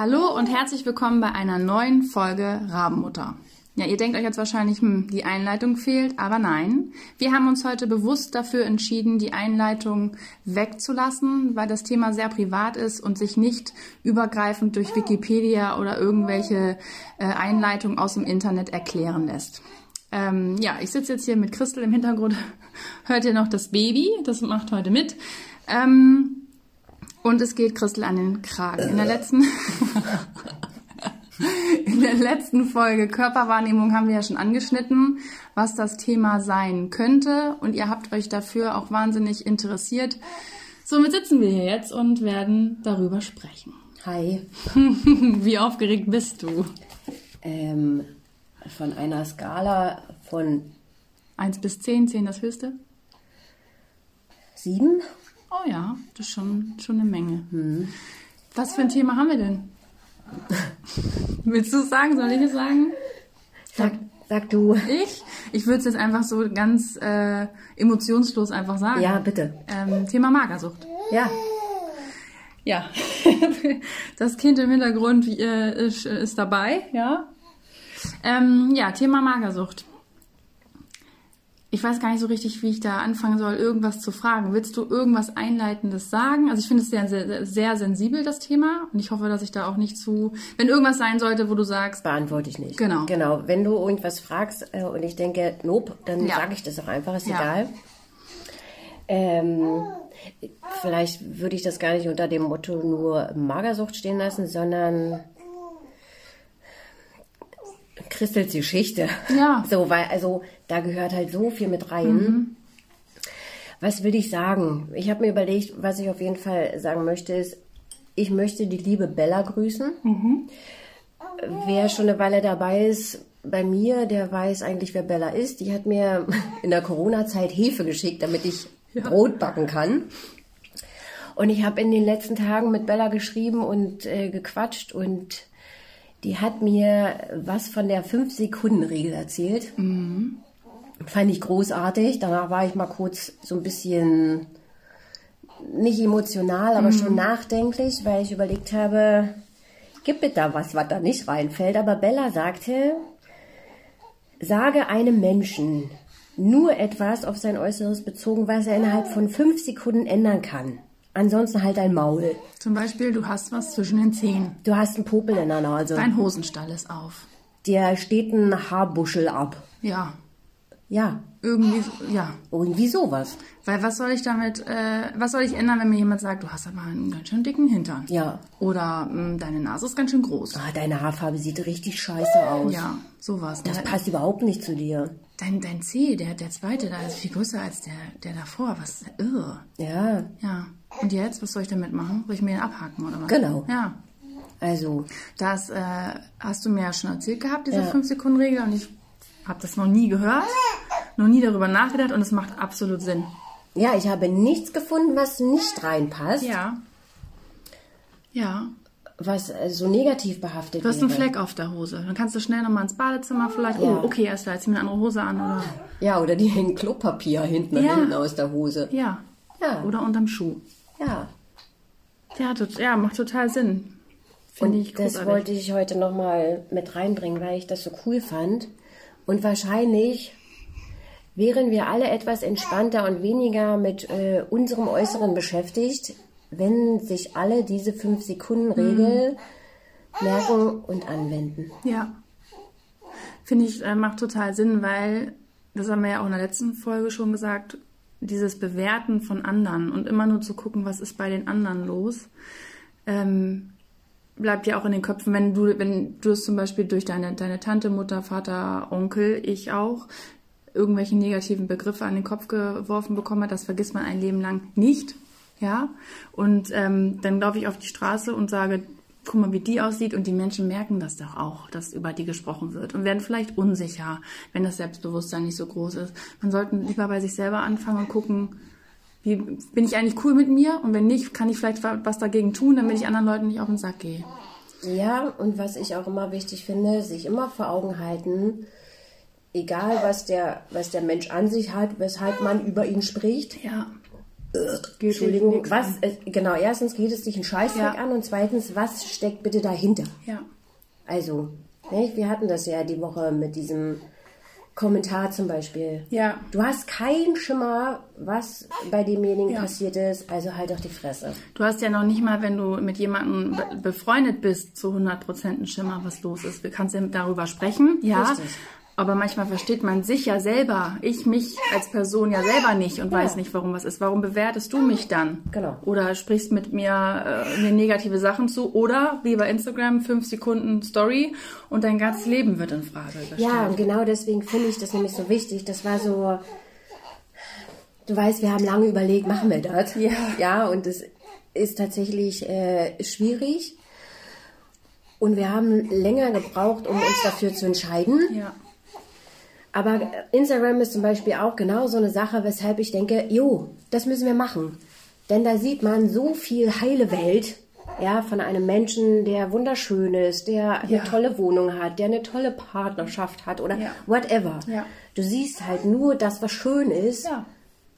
Hallo und herzlich willkommen bei einer neuen Folge Rabenmutter. Ja, ihr denkt euch jetzt wahrscheinlich, hm, die Einleitung fehlt, aber nein. Wir haben uns heute bewusst dafür entschieden, die Einleitung wegzulassen, weil das Thema sehr privat ist und sich nicht übergreifend durch Wikipedia oder irgendwelche äh, Einleitungen aus dem Internet erklären lässt. Ähm, ja, ich sitze jetzt hier mit Christel im Hintergrund. Hört ihr noch das Baby? Das macht heute mit. Ähm, und es geht Christel an den Kragen. In der letzten, in der letzten Folge Körperwahrnehmung haben wir ja schon angeschnitten, was das Thema sein könnte. Und ihr habt euch dafür auch wahnsinnig interessiert. Somit sitzen wir hier jetzt und werden darüber sprechen. Hi. Wie aufgeregt bist du? Ähm, von einer Skala von 1 bis 10, 10 das höchste? sieben. Oh ja, das ist schon, schon eine Menge. Was für ein Thema haben wir denn? Willst du es sagen? Soll ich es sagen? Sag, sag du. Ich? Ich würde es jetzt einfach so ganz äh, emotionslos einfach sagen. Ja, bitte. Ähm, Thema Magersucht. Ja. Ja. das Kind im Hintergrund äh, ist, ist dabei, ja. Ähm, ja, Thema Magersucht. Ich weiß gar nicht so richtig, wie ich da anfangen soll, irgendwas zu fragen. Willst du irgendwas Einleitendes sagen? Also ich finde es sehr, sehr, sehr sensibel, das Thema. Und ich hoffe, dass ich da auch nicht zu... Wenn irgendwas sein sollte, wo du sagst... Beantworte ich nicht. Genau. Genau. Wenn du irgendwas fragst äh, und ich denke, nope, dann Ja. sage ich das auch einfach, ist Ja. egal. Ähm, vielleicht würde ich das gar nicht unter dem Motto nur Magersucht stehen lassen, sondern Christels Geschichte. Ja. So, weil, also, da gehört halt so viel mit rein. Was will ich sagen? Ich habe mir überlegt, was ich auf jeden Fall sagen möchte, ist, ich möchte die liebe Bella grüßen. Wer schon eine Weile dabei ist, bei mir, der weiß eigentlich, wer Bella ist. Die hat mir in der Corona-Zeit Hefe geschickt, damit ich Brot backen kann. Und ich habe in den letzten Tagen mit Bella geschrieben und äh, gequatscht und die hat mir was von der 5-Sekunden-Regel erzählt. Fand ich großartig. Danach war ich mal kurz so ein bisschen nicht emotional, aber schon nachdenklich, weil ich überlegt habe, gibt es da was, was da nicht reinfällt. Aber Bella sagte, sage einem Menschen nur etwas auf sein Äußeres bezogen, was er innerhalb von fünf Sekunden ändern kann. Ansonsten halt ein Maul. Zum Beispiel, du hast was zwischen den Zehen. Du hast einen Popel in der Nase. Dein Hosenstall ist auf. Dir steht ein Haarbuschel ab. Ja. Ja, Irgendwie, ja. irgendwie sowas. Weil was soll ich damit, äh, was soll ich ändern, wenn mir jemand sagt, du hast aber einen ganz schön dicken Hintern? Ja. Oder mh, deine Nase ist ganz schön groß. Ah, deine Haarfarbe sieht richtig scheiße aus. Ja, sowas. Das Ne? passt überhaupt nicht zu dir. Dein, dein C, der, der zweite, da ist viel größer als der, der davor. Was, irre. Ja, Ja. Und jetzt, was soll ich damit machen? Soll ich mir den abhaken oder was? Genau. Ja. also, Das äh, hast du mir ja schon erzählt gehabt, diese Ja. 5-Sekunden-Regel. Und ich habe das noch nie gehört, noch nie darüber nachgedacht und es macht absolut Sinn. ja, ich habe nichts gefunden, was nicht reinpasst, Ja. Ja. was äh, so negativ behaftet Du hast einen wäre. Fleck auf der Hose. Dann kannst du schnell nochmal ins Badezimmer vielleicht. Ja. Oh, okay, erst da, jetzt zieh mir eine andere Hose an. Oder, Ja, oder die hängen Klopapier hinten, Ja. hinten aus der Hose. ja. Ja. Oder unterm Schuh. Ja. Ja, tot, ja macht total Sinn. Finde Und ich das großartig. wollte ich heute nochmal mit reinbringen, weil ich das so cool fand. Und wahrscheinlich wären wir alle etwas entspannter und weniger mit äh, unserem Äußeren beschäftigt, wenn sich alle diese 5-Sekunden-Regel Mhm. merken und anwenden. Ja. Finde ich, äh, macht total Sinn, weil, das haben wir ja auch in der letzten Folge schon gesagt, dieses Bewerten von anderen und immer nur zu gucken, was ist bei den anderen los, ähm, bleibt ja auch in den Köpfen, wenn du, wenn du es zum Beispiel durch deine, deine Tante, Mutter, Vater, Onkel, ich auch, irgendwelche negativen Begriffe an den Kopf geworfen bekomme, das vergisst man ein Leben lang nicht. Ja. Und ähm, dann laufe ich auf die Straße und sage, guck mal, wie die aussieht, und die Menschen merken das doch auch, dass über die gesprochen wird und werden vielleicht unsicher, wenn das Selbstbewusstsein nicht so groß ist. Man sollte lieber bei sich selber anfangen und gucken, wie bin ich eigentlich cool mit mir? Und wenn nicht, kann ich vielleicht was dagegen tun, damit ich anderen Leuten nicht auf den Sack gehe. Ja, und was ich auch immer wichtig finde, sich immer vor Augen halten, egal was der, was der Mensch an sich hat, weshalb man über ihn spricht, Ja. Geht Entschuldigung, was, äh, genau, erstens geht es dich einen Scheißdreck Ja. an und zweitens, was steckt bitte dahinter? Ja. Also, ne, wir hatten das ja die Woche mit diesem Kommentar zum Beispiel. Ja. Du hast keinen Schimmer, was bei demjenigen Ja. passiert ist, also halt doch die Fresse. Du hast ja noch nicht mal, wenn du mit jemandem be befreundet bist, zu 100% einen Schimmer, was los ist. Wir kannst ja darüber sprechen, ja. Richtig. Aber manchmal versteht man sich ja selber, ich mich als Person ja selber nicht und weiß nicht, warum was ist. Warum bewertest du mich dann? Genau. Oder sprichst mit mir, äh, mir negative Sachen zu? Oder wie bei Instagram, fünf Sekunden Story und dein ganzes Leben wird in Frage gestellt. Ja, und genau deswegen finde ich das nämlich so wichtig. Das war so, du weißt, wir haben lange überlegt, machen wir das? Ja. Ja, und es ist tatsächlich äh, schwierig. Und wir haben länger gebraucht, um uns dafür zu entscheiden. Ja. Aber Instagram ist zum Beispiel auch genau so eine Sache, weshalb ich denke, jo, das müssen wir machen. Denn da sieht man so viel heile Welt, ja, von einem Menschen, der wunderschön ist, der eine Ja. tolle Wohnung hat, der eine tolle Partnerschaft hat oder Ja. whatever. Ja. Du siehst halt nur das, was schön ist. Ja.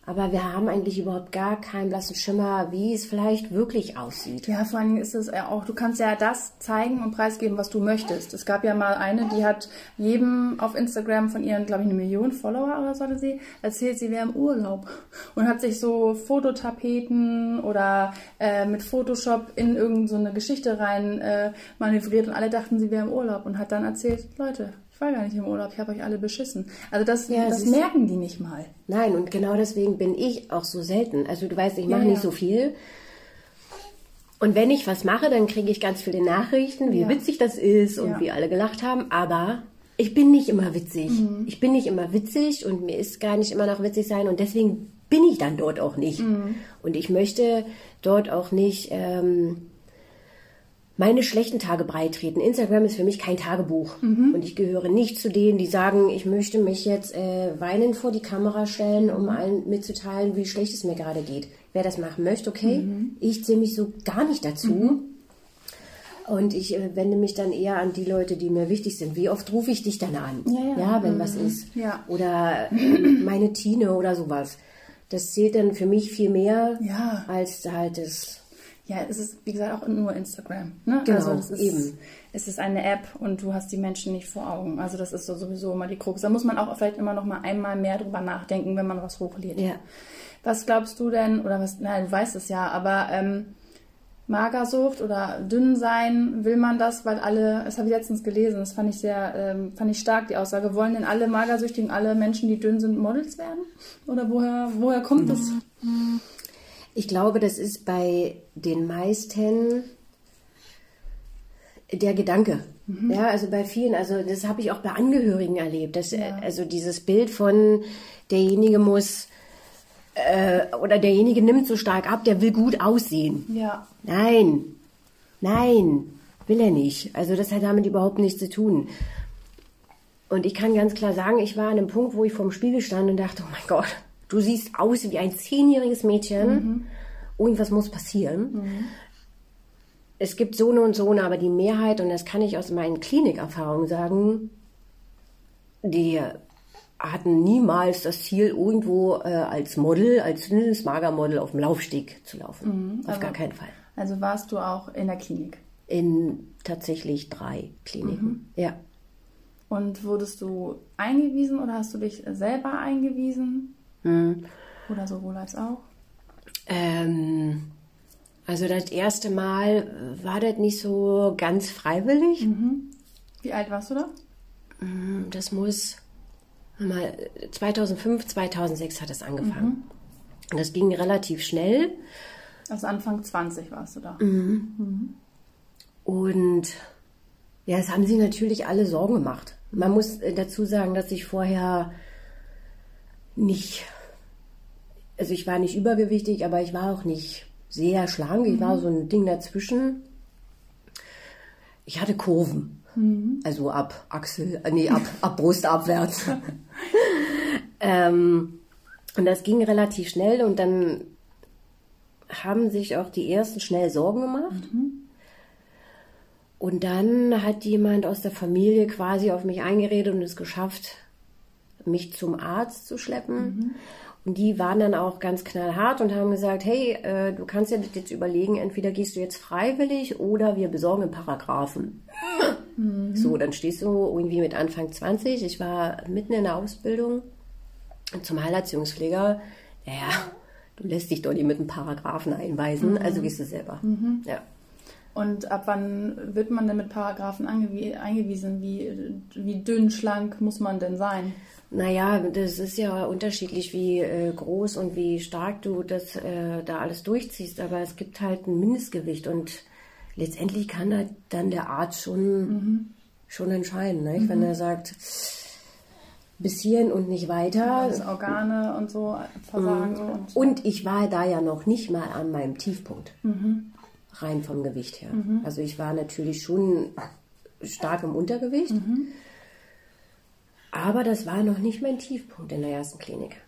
Aber wir haben eigentlich überhaupt gar keinen blassen Schimmer, wie es vielleicht wirklich aussieht. Ja, vor allen Dingen ist es ja auch, du kannst ja das zeigen und preisgeben, was du möchtest. Es gab ja mal eine, die hat jedem auf Instagram von ihren, glaube ich, eine Million Follower oder so hatte sie, erzählt, sie wäre im Urlaub und hat sich so Fototapeten oder äh, mit Photoshop in irgendeine so Geschichte rein äh, manövriert und alle dachten, sie wäre im Urlaub und hat dann erzählt, Leute, war gar nicht im Urlaub, ich habe euch alle beschissen. Also das, Ja, das merken die nicht mal. Nein, und genau deswegen bin ich auch so selten. Also du weißt, ich Ja, mache nicht ja. so viel. Und wenn ich was mache, dann kriege ich ganz viele Nachrichten, wie witzig das ist und wie alle gelacht haben. Aber ich bin nicht immer witzig. Mhm. Ich bin nicht immer witzig und mir ist gar nicht immer noch witzig sein. Und deswegen bin ich dann dort auch nicht. Mhm. Und ich möchte dort auch nicht ähm, meine schlechten Tage breitreten. Instagram ist für mich kein Tagebuch. Mhm. Und ich gehöre nicht zu denen, die sagen, ich möchte mich jetzt äh, weinend vor die Kamera stellen, Mhm. um allen mitzuteilen, wie schlecht es mir gerade geht. Wer das machen möchte, okay. Mhm. Ich zähle mich so gar nicht dazu. Und ich äh, wende mich dann eher an die Leute, die mir wichtig sind. Wie oft rufe ich dich dann an? Ja, ja. wenn was ist. Ja. Oder äh, meine Tine oder sowas. Das zählt dann für mich viel mehr Ja. als halt das Ja, es ist, wie gesagt, auch nur Instagram. Ne? Genau, also das ist, eben. Es ist eine App und du hast die Menschen nicht vor Augen. Also das ist so sowieso immer die Krux. Da muss man auch vielleicht immer noch mal einmal mehr drüber nachdenken, wenn man was hochlädt. Ja. Was glaubst du denn, oder was, nein, du weißt es ja, aber ähm, Magersucht oder dünn sein, will man das, weil alle, das habe ich letztens gelesen, das fand ich sehr, ähm, fand ich stark, die Aussage, wollen denn alle Magersüchtigen, alle Menschen, die dünn sind, Models werden? Oder woher, woher kommt das? Ich glaube, das ist bei den meisten der Gedanke. Ja, also bei vielen, also das habe ich auch bei Angehörigen erlebt. Dass, äh, Also dieses Bild von derjenige muss äh, oder derjenige nimmt so stark ab, der will gut aussehen. Ja. Nein, nein, will er nicht. Also das hat damit überhaupt nichts zu tun. Und ich kann ganz klar sagen, ich war an einem Punkt, wo ich vorm Spiegel stand und dachte, oh mein Gott, du siehst aus wie ein zehnjähriges Mädchen. Irgendwas muss passieren. Es gibt so eine und so eine, aber die Mehrheit, und das kann ich aus meinen Klinikerfahrungen sagen, die hatten niemals das Ziel, irgendwo äh, als Model, als dünnes Magermodel auf dem Laufsteg zu laufen. auf gar keinen Fall. Also warst du auch in der Klinik. In tatsächlich drei Kliniken. Ja. Und wurdest du eingewiesen oder hast du dich selber eingewiesen? Oder sowohl als auch? Ähm, also das erste Mal war das nicht so ganz freiwillig. Wie alt warst du da? Das muss mal 2005, 2006 hat es angefangen. Und das ging relativ schnell. Also Anfang 20 warst du da. Und ja, es haben sie natürlich alle Sorgen gemacht. Man muss äh, dazu sagen, dass ich vorher nicht, also ich war nicht übergewichtig, aber ich war auch nicht sehr schlank. Ich war so ein Ding dazwischen. Ich hatte Kurven. Also ab Achsel, äh, nee, ab, ab Brust abwärts. ähm, und das ging relativ schnell und dann haben sich auch die ersten schnell Sorgen gemacht. Und dann hat jemand aus der Familie quasi auf mich eingeredet und es geschafft, mich zum Arzt zu schleppen. Und die waren dann auch ganz knallhart und haben gesagt, hey, äh, du kannst ja jetzt überlegen, entweder gehst du jetzt freiwillig oder wir besorgen einen Paragraphen. Mhm. So, dann stehst du irgendwie mit Anfang 20. Ich war mitten in der Ausbildung zum Heilerziehungspfleger. Ja, du lässt dich doch nicht mit einem Paragraphen einweisen, mhm. also gehst du selber. Mhm. Ja. Und ab wann wird man denn mit Paragraphen eingewiesen? Wie, wie dünn, schlank muss man denn sein? Naja, das ist ja unterschiedlich, wie äh, groß und wie stark du das äh, da alles durchziehst. Aber es gibt halt ein Mindestgewicht und letztendlich kann da dann der Arzt schon, mhm. schon entscheiden. Ne? Mhm. Wenn er sagt, bis hierhin und nicht weiter. Ja, das Organe und so versagen. Mhm. Und, und, ich war da ja noch nicht mal an meinem Tiefpunkt. Mhm. Rein vom Gewicht her. Mhm. Also ich war natürlich schon stark im Untergewicht. Mhm. Aber das war noch nicht mein Tiefpunkt in der ersten Klinik.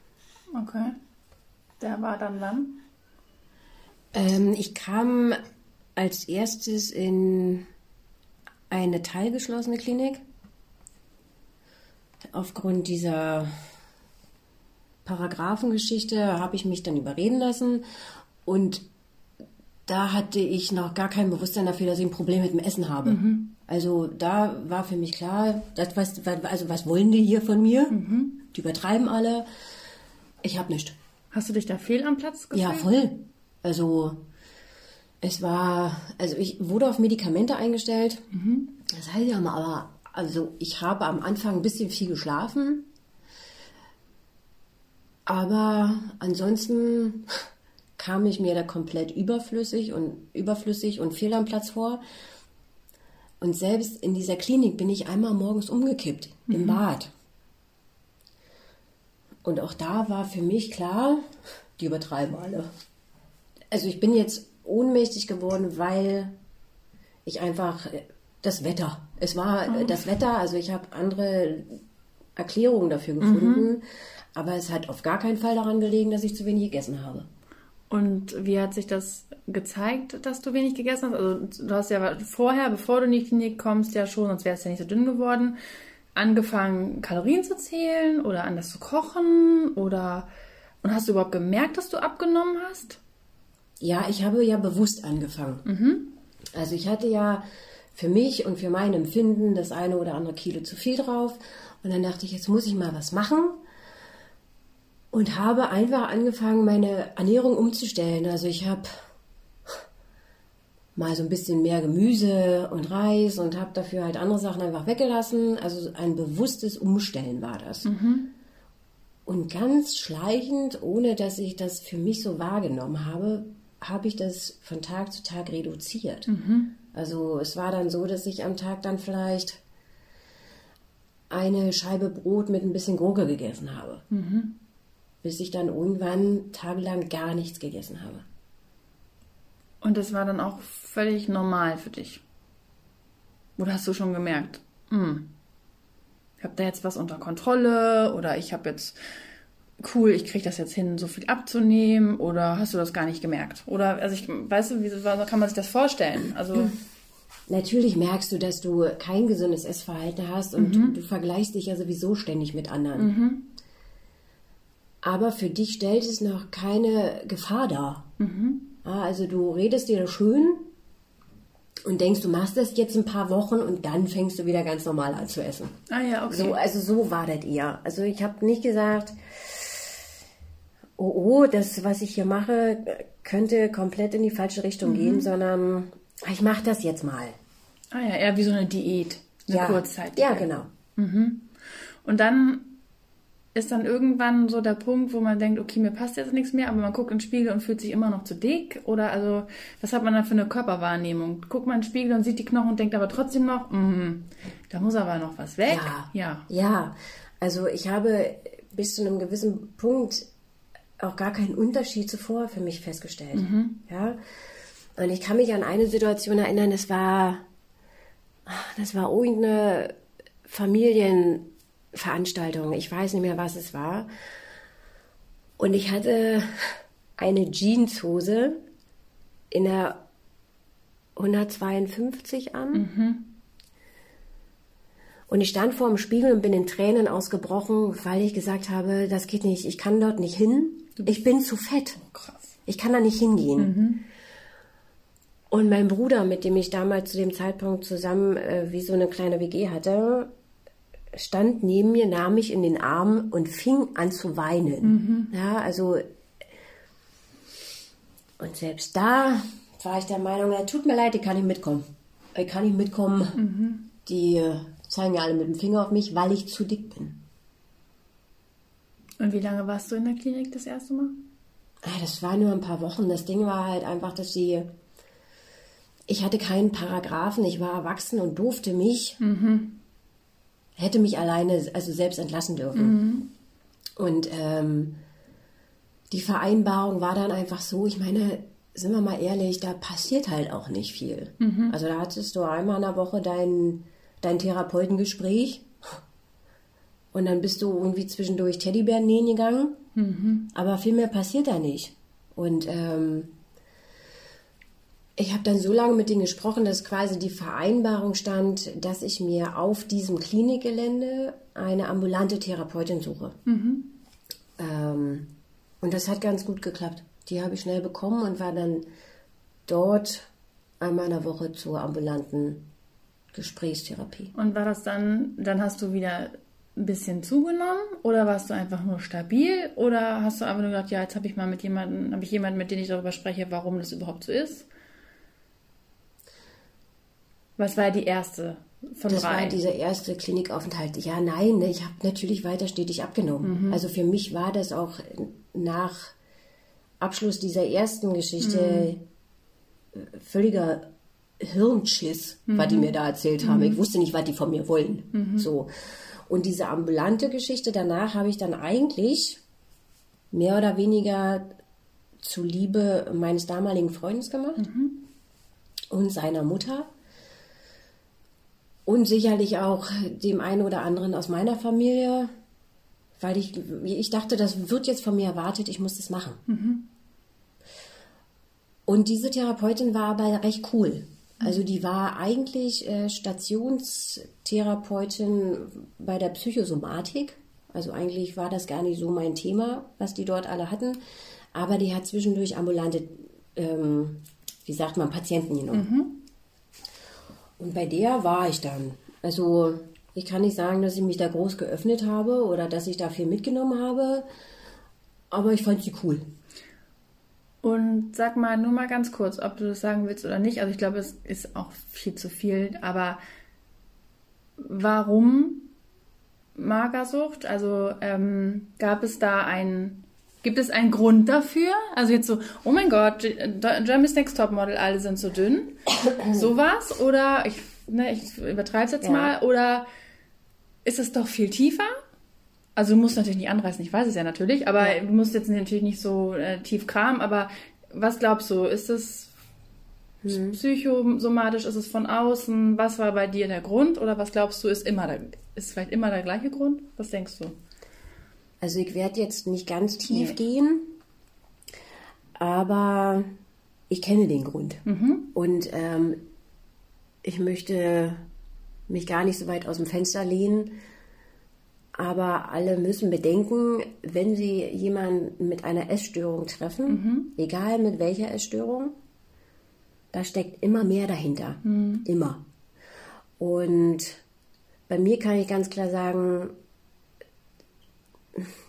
Okay. Der war dann wann? Ähm, ich kam als erstes in eine teilgeschlossene Klinik. Aufgrund dieser Paragraphengeschichte habe ich mich dann überreden lassen und da hatte ich noch gar kein Bewusstsein dafür, dass ich ein Problem mit dem Essen habe. Mhm. Also da war für mich klar, das, was, also was wollen die hier von mir? Mhm. Die übertreiben alle. Ich habe nichts. Hast du dich da fehl am Platz gefühlt? Ja, voll. Also es war, also ich wurde auf Medikamente eingestellt. Mhm. Das heißt ja mal, aber also ich habe am Anfang ein bisschen viel geschlafen. Aber ansonsten kam ich mir da komplett überflüssig und überflüssig und fehl am Platz vor. Und selbst in dieser Klinik bin ich einmal morgens umgekippt mhm. im Bad. Und auch da war für mich klar, die übertreiben alle. Also ich bin jetzt ohnmächtig geworden, weil ich einfach das Wetter. Es war mhm. das Wetter, also ich habe andere Erklärungen dafür gefunden, mhm. aber es hat auf gar keinen Fall daran gelegen, dass ich zu wenig gegessen habe. Und wie hat sich das gezeigt, dass du wenig gegessen hast? Also du hast ja vorher, bevor du in die Klinik kommst, ja schon, sonst wärst du ja nicht so dünn geworden, angefangen Kalorien zu zählen oder anders zu kochen oder und hast du überhaupt gemerkt, dass du abgenommen hast? Ja, ich habe ja bewusst angefangen. Mhm. Also ich hatte ja für mich und für mein Empfinden das eine oder andere Kilo zu viel drauf und dann dachte ich, jetzt muss ich mal was machen und habe einfach angefangen, meine Ernährung umzustellen. Also ich habe mal so ein bisschen mehr Gemüse und Reis und habe dafür halt andere Sachen einfach weggelassen. Also ein bewusstes Umstellen war das. Mhm. Und ganz schleichend, ohne dass ich das für mich so wahrgenommen habe, habe ich das von Tag zu Tag reduziert. Mhm. Also es war dann so, dass ich am Tag dann vielleicht eine Scheibe Brot mit ein bisschen Gurke gegessen habe. Mhm bis ich dann irgendwann tagelang gar nichts gegessen habe. Und das war dann auch völlig normal für dich? Oder hast du schon gemerkt, hm, ich habe da jetzt was unter Kontrolle oder ich habe jetzt, cool, ich kriege das jetzt hin, so viel abzunehmen oder hast du das gar nicht gemerkt? Oder, also ich, weißt du, wie kann man sich das vorstellen? Also... Natürlich merkst du, dass du kein gesundes Essverhalten hast und mhm. du vergleichst dich ja sowieso ständig mit anderen. Mhm aber für dich stellt es noch keine Gefahr dar. Mhm. Also du redest dir schön und denkst, du machst das jetzt ein paar Wochen und dann fängst du wieder ganz normal an zu essen. Ah ja, okay. So, also so war das eher. Also ich habe nicht gesagt, oh, oh, das, was ich hier mache, könnte komplett in die falsche Richtung mhm. gehen, sondern ich mache das jetzt mal. Ah ja, eher wie so eine Diät, eine ja. Kurzzeit. Ja, genau. Mhm. Und dann ist dann irgendwann so der Punkt, wo man denkt, okay, mir passt jetzt nichts mehr, aber man guckt in den Spiegel und fühlt sich immer noch zu dick? Oder also, was hat man dann für eine Körperwahrnehmung? Guckt man in den Spiegel und sieht die Knochen und denkt aber trotzdem noch, mm, da muss aber noch was weg. Ja. Ja. ja. Also ich habe bis zu einem gewissen Punkt auch gar keinen Unterschied zuvor für mich festgestellt. Mhm. Ja. Und ich kann mich an eine Situation erinnern, das war, das war irgendeine Familien, Veranstaltung. Ich weiß nicht mehr, was es war. Und ich hatte eine Jeanshose in der 152 an. Mhm. Und ich stand vor dem Spiegel und bin in Tränen ausgebrochen, weil ich gesagt habe, das geht nicht, ich kann dort nicht hin. Ich bin zu fett. Krass. Ich kann da nicht hingehen. Und mein Bruder, mit dem ich damals zu dem Zeitpunkt zusammen äh, wie so eine kleine WG hatte, stand neben mir, nahm mich in den Arm und fing an zu weinen. Ja, also und selbst da war ich der Meinung, ja, tut mir leid, ich kann nicht mitkommen. Ich kann nicht mitkommen. Die äh, zeigen ja alle mit dem Finger auf mich, weil ich zu dick bin. Und wie lange warst du in der Klinik das erste Mal? Ah, Das war nur ein paar Wochen. Das Ding war halt einfach, dass sie. Ich hatte keinen Paragraphen, ich war erwachsen und durfte mich, hätte mich alleine, also selbst entlassen dürfen. Und ähm, die Vereinbarung war dann einfach so, ich meine, sind wir mal ehrlich, da passiert halt auch nicht viel. Also da hattest du einmal in der Woche dein, dein Therapeutengespräch und dann bist du irgendwie zwischendurch Teddybären nähen gegangen. Aber viel mehr passiert da nicht. Und ähm, ich habe dann so lange mit denen gesprochen, dass quasi die Vereinbarung stand, dass ich mir auf diesem Klinikgelände eine ambulante Therapeutin suche. Ähm, und das hat ganz gut geklappt. Die habe ich schnell bekommen und war dann dort einmal in der Woche zur ambulanten Gesprächstherapie. Und war das dann, dann hast du wieder ein bisschen zugenommen oder warst du einfach nur stabil oder hast du einfach nur gedacht, ja, jetzt habe ich mal mit jemandem, habe ich jemanden, mit dem ich darüber spreche, warum das überhaupt so ist? Was war die erste von Das drei? war dieser erste Klinikaufenthalt. Ja, nein, ne, ich habe natürlich weiter stetig abgenommen. Also für mich war das auch nach Abschluss dieser ersten Geschichte völliger Hirnschiss, was die mir da erzählt haben. Ich wusste nicht, was die von mir wollen. So. Und diese ambulante Geschichte danach habe ich dann eigentlich mehr oder weniger zuliebe meines damaligen Freundes gemacht und seiner Mutter. Und sicherlich auch dem einen oder anderen aus meiner Familie, weil ich, ich dachte, das wird jetzt von mir erwartet, ich muss das machen. Und diese Therapeutin war aber recht cool. Also die war eigentlich äh, Stationstherapeutin bei der Psychosomatik. Also eigentlich war das gar nicht so mein Thema, was die dort alle hatten. Aber die hat zwischendurch ambulante, ähm, wie sagt man, Patienten genommen. Und bei der war ich dann. Also ich kann nicht sagen, dass ich mich da groß geöffnet habe oder dass ich da viel mitgenommen habe, aber ich fand sie cool. Und sag mal nur mal ganz kurz, ob du das sagen willst oder nicht. Also ich glaube, es ist auch viel zu viel. Aber warum Magersucht? Also ähm, gab es da ein, gibt es einen Grund dafür? Also jetzt so, oh mein Gott, Germany's Next Topmodel, alle sind so dünn. Sowas? Oder ich, ne, ich übertreibe es jetzt Ja. mal. Oder ist es doch viel tiefer? Also du musst natürlich nicht anreißen, ich weiß es ja natürlich, aber du musst jetzt natürlich nicht so äh, tief kramen, aber was glaubst du, ist es psychosomatisch, ist es von außen, was war bei dir der Grund oder was glaubst du, ist immer der, ist vielleicht immer der gleiche Grund? Was denkst du? Also ich werde jetzt nicht ganz tief Nee. gehen, aber ich kenne den Grund. Und ähm, ich möchte mich gar nicht so weit aus dem Fenster lehnen, aber alle müssen bedenken, wenn sie jemanden mit einer Essstörung treffen, egal mit welcher Essstörung, da steckt immer mehr dahinter. Immer. Und bei mir kann ich ganz klar sagen,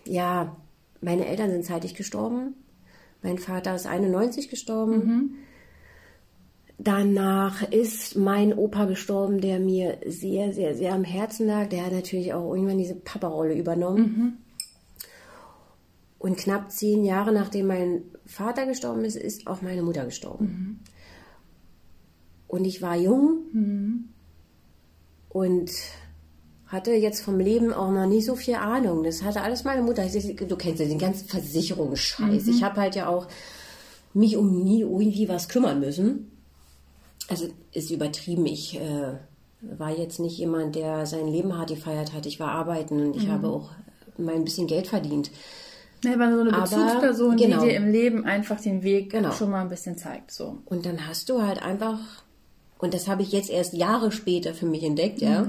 ja, meine Eltern sind zeitig gestorben. Mein Vater ist 91 gestorben. Danach ist mein Opa gestorben, der mir sehr, sehr, sehr am Herzen lag. Der hat natürlich auch irgendwann diese Papa-Rolle übernommen. Und knapp zehn Jahre nachdem mein Vater gestorben ist, ist auch meine Mutter gestorben. Und ich war jung und hatte jetzt vom Leben auch noch nicht so viel Ahnung. Das hatte alles meine Mutter. Du kennst ja den ganzen Versicherungsscheiß. Ich habe halt ja auch mich um nie irgendwie was kümmern müssen. Also ist übertrieben. Ich äh, war jetzt nicht jemand, der sein Leben hart gefeiert hat. Ich war arbeiten und ich habe auch mein bisschen Geld verdient. Ne, weil so eine Aber, Bezugsperson, genau. die dir im Leben einfach den Weg Genau. schon mal ein bisschen zeigt. So. Und dann hast du halt einfach, und das habe ich jetzt erst Jahre später für mich entdeckt, ja,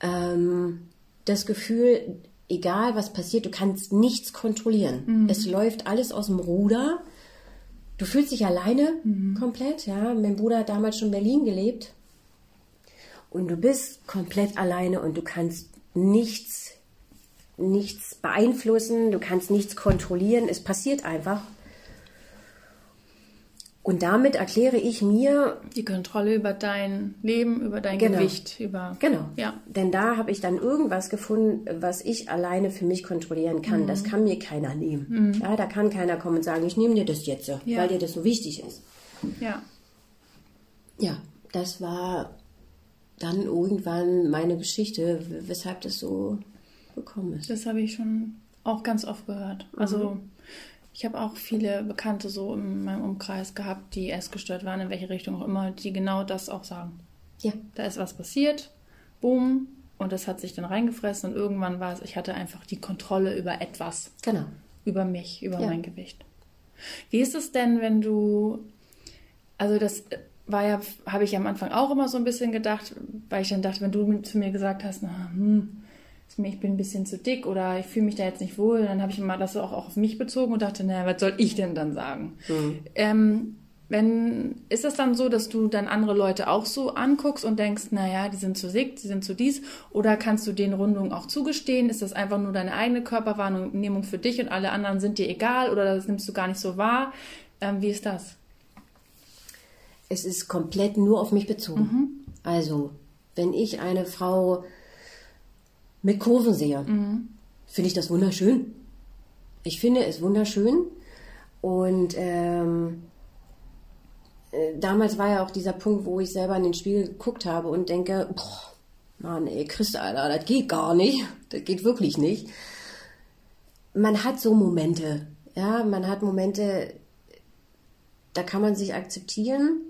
ähm, das Gefühl, egal was passiert, du kannst nichts kontrollieren. Es läuft alles aus dem Ruder. Du fühlst dich alleine komplett, ja. Mein Bruder hat damals schon in Berlin gelebt. Und du bist komplett alleine und du kannst nichts, nichts beeinflussen, du kannst nichts kontrollieren. Es passiert einfach. Und damit erkläre ich mir, Die Kontrolle über dein Leben, über dein Genau. Gewicht, über. Genau. Ja. Denn da habe ich dann irgendwas gefunden, was ich alleine für mich kontrollieren kann. Das kann mir keiner nehmen. Ja, da kann keiner kommen und sagen, ich nehme dir das jetzt, Ja. weil dir das so wichtig ist. Ja. Ja, das war dann irgendwann meine Geschichte, weshalb das so gekommen ist. Das habe ich schon auch ganz oft gehört. Also ich habe auch viele Bekannte so in meinem Umkreis gehabt, die essgestört waren, in welche Richtung auch immer, die genau das auch sagen. Ja, Da ist was passiert, boom, und das hat sich dann reingefressen und irgendwann war es, ich hatte einfach die Kontrolle über etwas, genau. über mich, über Ja. mein Gewicht. Wie ist es denn, wenn du, also das war ja, habe ich am Anfang auch immer so ein bisschen gedacht, weil ich dann dachte, wenn du zu mir gesagt hast, na, hm, ich bin ein bisschen zu dick oder ich fühle mich da jetzt nicht wohl, dann habe ich immer das auch auf mich bezogen und dachte, naja, was soll ich denn dann sagen? Ähm, wenn, ist es dann so, dass du dann andere Leute auch so anguckst und denkst, naja, die sind zu dick, die sind zu dies? Oder kannst du den Rundungen auch zugestehen? Ist das einfach nur deine eigene Körperwahrnehmung für dich und alle anderen sind dir egal oder das nimmst du gar nicht so wahr? Ähm, wie ist das? Es ist komplett nur auf mich bezogen. Also, wenn ich eine Frau mit Kurven sehe, finde ich das wunderschön. Ich finde es wunderschön. Und ähm, äh, damals war ja auch dieser Punkt, wo ich selber in den Spiegel geguckt habe und denke, boah, Mann, ey, Christ, Alter, das geht gar nicht. Das geht wirklich nicht. Man hat so Momente, ja, man hat Momente, da kann man sich akzeptieren,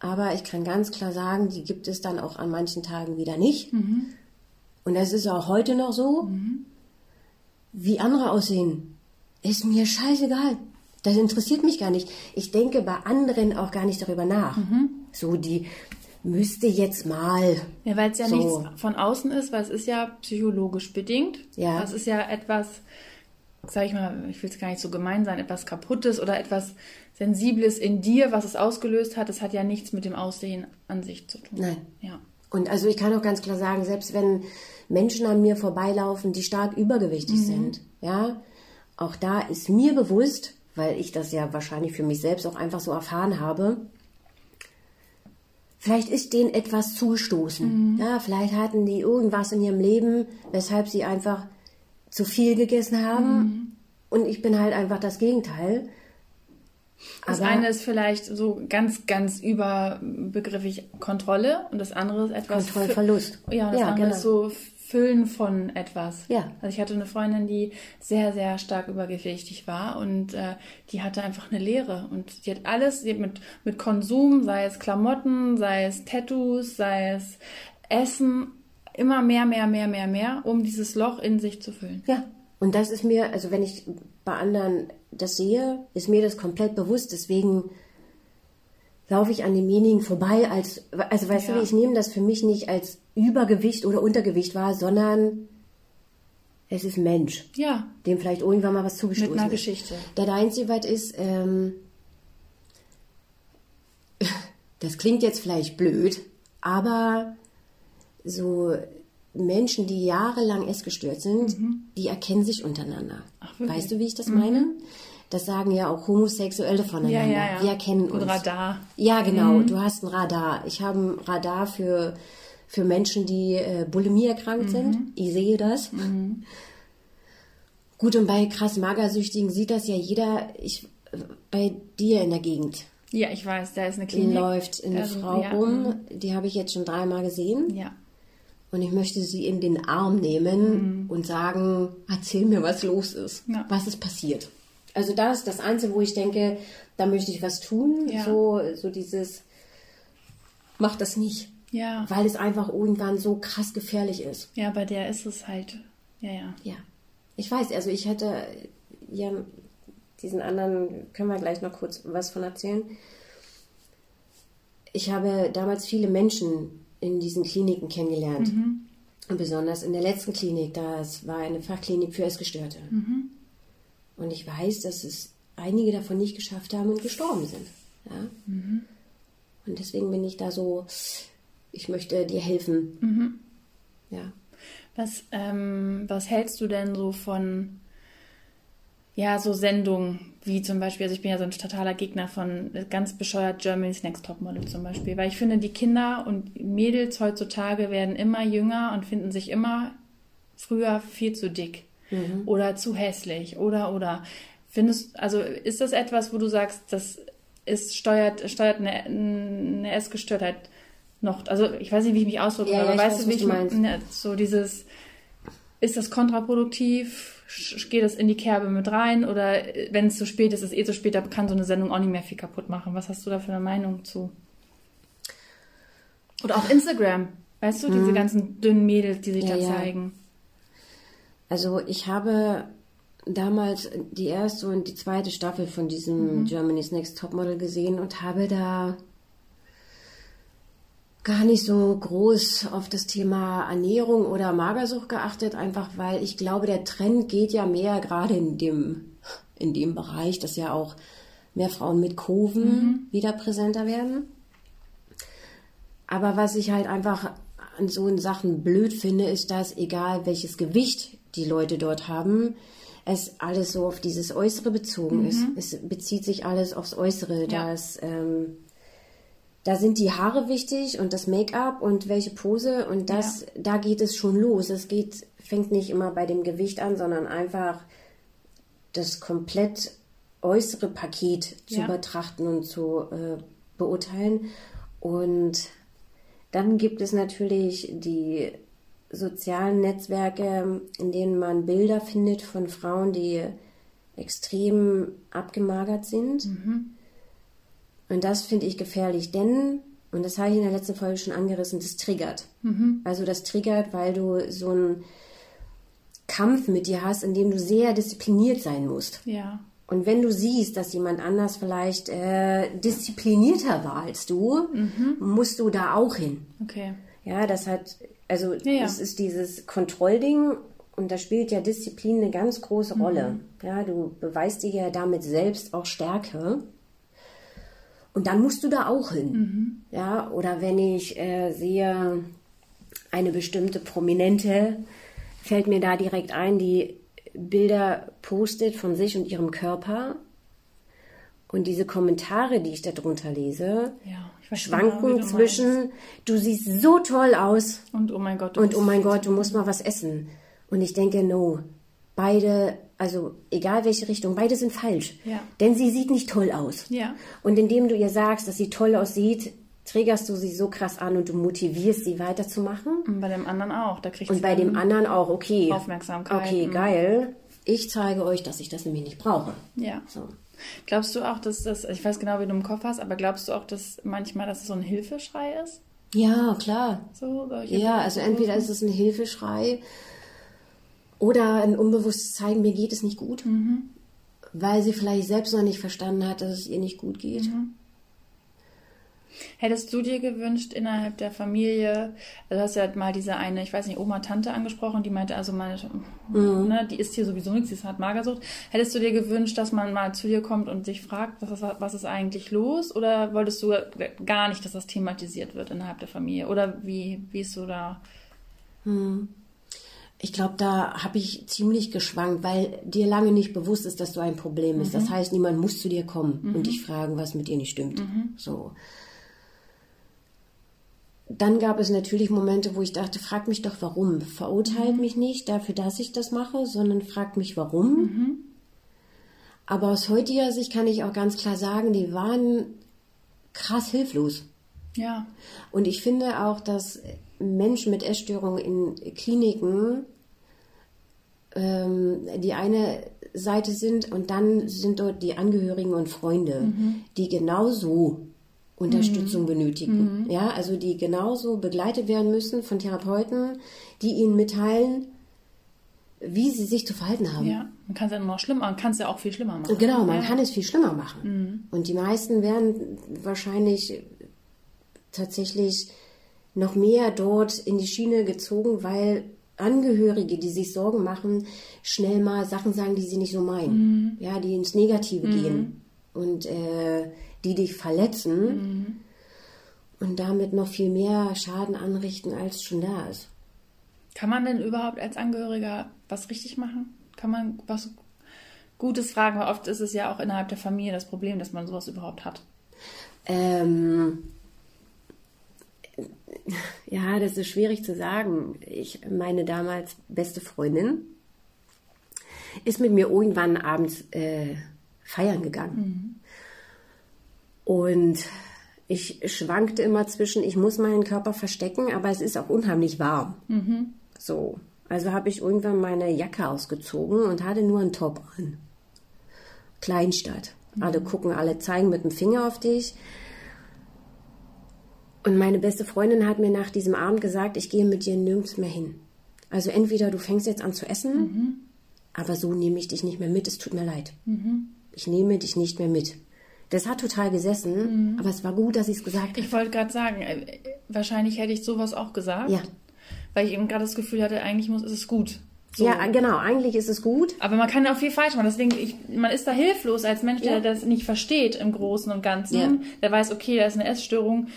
aber ich kann ganz klar sagen, die gibt es dann auch an manchen Tagen wieder nicht. Und das ist auch heute noch so. Wie andere aussehen, ist mir scheißegal. Das interessiert mich gar nicht. Ich denke bei anderen auch gar nicht darüber nach. So, die müsste jetzt mal. Ja, weil es ja So. nichts von außen ist, weil es ist ja psychologisch bedingt. Ja. Das ist ja etwas, sag ich mal, ich will es gar nicht so gemein sein, etwas Kaputtes oder etwas Sensibles in dir, was es ausgelöst hat. Das hat ja nichts mit dem Aussehen an sich zu tun. Nein. Ja. Und also ich kann auch ganz klar sagen, selbst wenn Menschen an mir vorbeilaufen, die stark übergewichtig sind, ja, auch da ist mir bewusst, weil ich das ja wahrscheinlich für mich selbst auch einfach so erfahren habe, vielleicht ist denen etwas zugestoßen. Ja, vielleicht hatten die irgendwas in ihrem Leben, weshalb sie einfach zu viel gegessen haben. Und ich bin halt einfach das Gegenteil. Das Aber- eine ist vielleicht so ganz, ganz überbegriffig Kontrolle und das andere ist etwas. Kontrollverlust. Ja, und das Ja, andere genau. ist so Füllen von etwas. Ja. Also ich hatte eine Freundin, die sehr, sehr stark übergewichtig war und äh, die hatte einfach eine Leere und die hat alles, sie hat mit, mit Konsum, sei es Klamotten, sei es Tattoos, sei es Essen, immer mehr, mehr, mehr, mehr, mehr, um dieses Loch in sich zu füllen. Ja, und das ist mir, also wenn ich bei anderen das sehe, ist mir das komplett bewusst. Deswegen laufe ich an demjenigen vorbei, als, also weißt Ja. du, ich nehme das für mich nicht als Übergewicht oder Untergewicht wahr, sondern es ist Mensch, Ja, dem vielleicht irgendwann mal was zugestoßen mit einer ist. Geschichte. Der einzige was ist, ähm, das klingt jetzt vielleicht blöd, aber so Menschen, die jahrelang essgestört sind, die erkennen sich untereinander. Mhm. Ach? Mhm. weißt du, wie ich das meine? Das sagen ja auch Homosexuelle voneinander. Ja, ja, ja. Wir erkennen Und uns. Radar. Mhm. Ja, genau. Du hast ein Radar. Ich habe ein Radar für, für Menschen, die äh, Bulimie erkrankt Mhm. sind. Ich sehe das. Gut, und bei krass Magersüchtigen sieht das ja jeder. Ich, bei dir in der Gegend Ja, ich weiß, da ist eine Klinik. läuft eine Also, Frau rum, die habe ich jetzt schon dreimal gesehen. Ja. Und ich möchte sie in den Arm nehmen und sagen, erzähl mir, was los ist. Mhm. Ja. Was ist passiert? Also das ist das Einzige, wo ich denke, da möchte ich was tun. Ja. So, so dieses, mach das nicht. Ja. Weil es einfach irgendwann so krass gefährlich ist. Ja, bei der ist es halt. Ja, ja. Ja. Ich weiß, also ich hätte ja diesen anderen, können wir gleich noch kurz was von erzählen. Ich habe damals viele Menschen in diesen Kliniken kennengelernt. Und besonders in der letzten Klinik, das war eine Fachklinik für Essgestörte. Und ich weiß, dass es einige davon nicht geschafft haben und gestorben sind. Ja? Und deswegen bin ich da so, ich möchte dir helfen. Ja. Was, ähm, was hältst du denn so von ja, so Sendungen wie zum Beispiel, also ich bin ja so ein totaler Gegner von ganz bescheuert Germany's Next Topmodel zum Beispiel, weil ich finde, die Kinder und Mädels heutzutage werden immer jünger und finden sich immer früher viel zu dick oder zu hässlich oder oder. Findest also ist das etwas, wo du sagst, das ist steuert steuert eine, eine Essgestörtheit noch, also ich weiß nicht, wie ich mich ausdrücke, Ja, ja, aber ich weißt weiß, du, wie ich du meinst. ne, so dieses ist das kontraproduktiv? Geht das in die Kerbe mit rein? Oder äh, wenn es zu spät ist, ist eh zu spät, da kann so eine Sendung auch nicht mehr viel kaputt machen. Was hast du da für eine Meinung zu? Oder auf Instagram, weißt du, diese ganzen dünnen Mädels, die sich Mhm. Ja, da ja. zeigen. Also ich habe damals die erste und die zweite Staffel von diesem Germany's Next Topmodel gesehen und habe da gar nicht so groß auf das Thema Ernährung oder Magersucht geachtet, einfach weil ich glaube, der Trend geht ja mehr gerade in dem, in dem Bereich, dass ja auch mehr Frauen mit Kurven wieder präsenter werden. Aber was ich halt einfach an so in Sachen blöd finde, ist, dass egal welches Gewicht die Leute dort haben, es alles so auf dieses Äußere bezogen ist. Es bezieht sich alles aufs Äußere. Ja. Dass, ähm, da sind die Haare wichtig und das Make-up und welche Pose und das, da geht es schon los. Es geht, fängt nicht immer bei dem Gewicht an, sondern einfach das komplett äußere Paket zu Ja. betrachten und zu äh, beurteilen. Und dann gibt es natürlich die sozialen Netzwerke, in denen man Bilder findet von Frauen, die extrem abgemagert sind. Und das finde ich gefährlich, denn, und das habe ich in der letzten Folge schon angerissen, das triggert. Also das triggert, weil du so einen Kampf mit dir hast, in dem du sehr diszipliniert sein musst. Ja. Und wenn du siehst, dass jemand anders vielleicht äh, disziplinierter war als du, musst du da auch hin. Okay. Ja, das hat, also Ja, ja. es ist dieses Kontrollding und da spielt ja Disziplin eine ganz große Mhm. Rolle. Ja, du beweist dir ja damit selbst auch Stärke. Und dann musst du da auch hin. Mhm. Ja, oder wenn ich äh, sehe, eine bestimmte Prominente, fällt mir da direkt ein, die Bilder postet von sich und ihrem Körper. Und diese Kommentare, die ich da drunter lese, Ja, weiß schwanken genau, du zwischen, du siehst so toll aus Und oh mein Gott. du und oh mein Gott, du musst mal was essen. Und ich denke, no, beide, also egal welche Richtung, beide sind falsch. Ja. Denn sie sieht nicht toll aus. Ja. Und indem du ihr sagst, dass sie toll aussieht, triggerst du sie so krass an und du motivierst sie weiterzumachen. Und bei dem anderen auch. Da kriegt Und sie bei dem anderen auch, okay. Aufmerksamkeit. Okay, Mhm. geil. Ich zeige euch, dass ich das nämlich nicht brauche. Ja. So. Glaubst du auch, dass das, ich weiß genau, wie du im Kopf hast, aber glaubst du auch, dass manchmal das so ein Hilfeschrei ist? Ja, klar. So, Ja, also entweder ist es ein Hilfeschrei oder ein unbewusstes Zeigen, mir geht es nicht gut, weil sie vielleicht selbst noch nicht verstanden hat, dass es ihr nicht gut geht. Hättest du dir gewünscht innerhalb der Familie, also du hast ja mal diese eine, ich weiß nicht, Oma, Tante angesprochen, die meinte, also meine, ne, die isst hier sowieso nichts, die hat Magersucht. Hättest du dir gewünscht, dass man mal zu dir kommt und sich fragt, was ist, was ist eigentlich los? Oder wolltest du gar nicht, dass das thematisiert wird innerhalb der Familie? Oder wie, wie ist so da? Ich glaube, da habe ich ziemlich geschwankt, weil dir lange nicht bewusst ist, dass du ein Problem bist. Das heißt, niemand muss zu dir kommen und dich fragen, was mit dir nicht stimmt. So. Dann gab es natürlich Momente, wo ich dachte, frag mich doch warum. Verurteilt mich nicht dafür, dass ich das mache, sondern fragt mich warum. Aber aus heutiger Sicht kann ich auch ganz klar sagen, die waren krass hilflos. Ja, Und ich finde auch, dass Menschen mit Essstörungen in Kliniken ähm, die eine Seite sind und dann sind dort die Angehörigen und Freunde, die genauso Unterstützung benötigen. Ja, also die genauso begleitet werden müssen von Therapeuten, die ihnen mitteilen, wie sie sich zu verhalten haben. ja. Man kann es ja noch schlimmer, man kann es ja auch viel schlimmer machen. Genau, man ja. kann es viel schlimmer machen. Und die meisten werden wahrscheinlich tatsächlich noch mehr dort in die Schiene gezogen, weil Angehörige, die sich Sorgen machen, schnell mal Sachen sagen, die sie nicht so meinen. Ja, die ins Negative gehen und äh, die dich verletzen und damit noch viel mehr Schaden anrichten, als schon da ist. Kann man denn überhaupt als Angehöriger was richtig machen? Kann man was Gutes fragen? Weil oft ist es ja auch innerhalb der Familie das Problem, dass man sowas überhaupt hat. Ähm, ja, das ist schwierig zu sagen. Ich, meine damals beste Freundin ist mit mir irgendwann abends äh, feiern gegangen. Und ich schwankte immer zwischen, ich muss meinen Körper verstecken, aber es ist auch unheimlich warm. So. Also habe ich irgendwann meine Jacke ausgezogen und hatte nur einen Top an. Kleinstadt. Alle gucken, alle zeigen mit dem Finger auf dich. Und meine beste Freundin hat mir nach diesem Abend gesagt, ich gehe mit dir nirgends mehr hin. Also entweder du fängst jetzt an zu essen, aber so nehme ich dich nicht mehr mit, es tut mir leid. Ich nehme dich nicht mehr mit. Das hat total gesessen, aber es war gut, dass ich es gesagt habe. Ich wollte gerade sagen, äh, wahrscheinlich hätte ich sowas auch gesagt. Ja. Weil ich eben gerade das Gefühl hatte, eigentlich muss, ist es gut. So. Ja, genau, eigentlich ist es gut. Aber man kann auch viel falsch machen. Deswegen, ich, man ist da hilflos als Mensch, der Ja. das nicht versteht im Großen und Ganzen. Ja. Der weiß, okay, da ist eine Essstörung.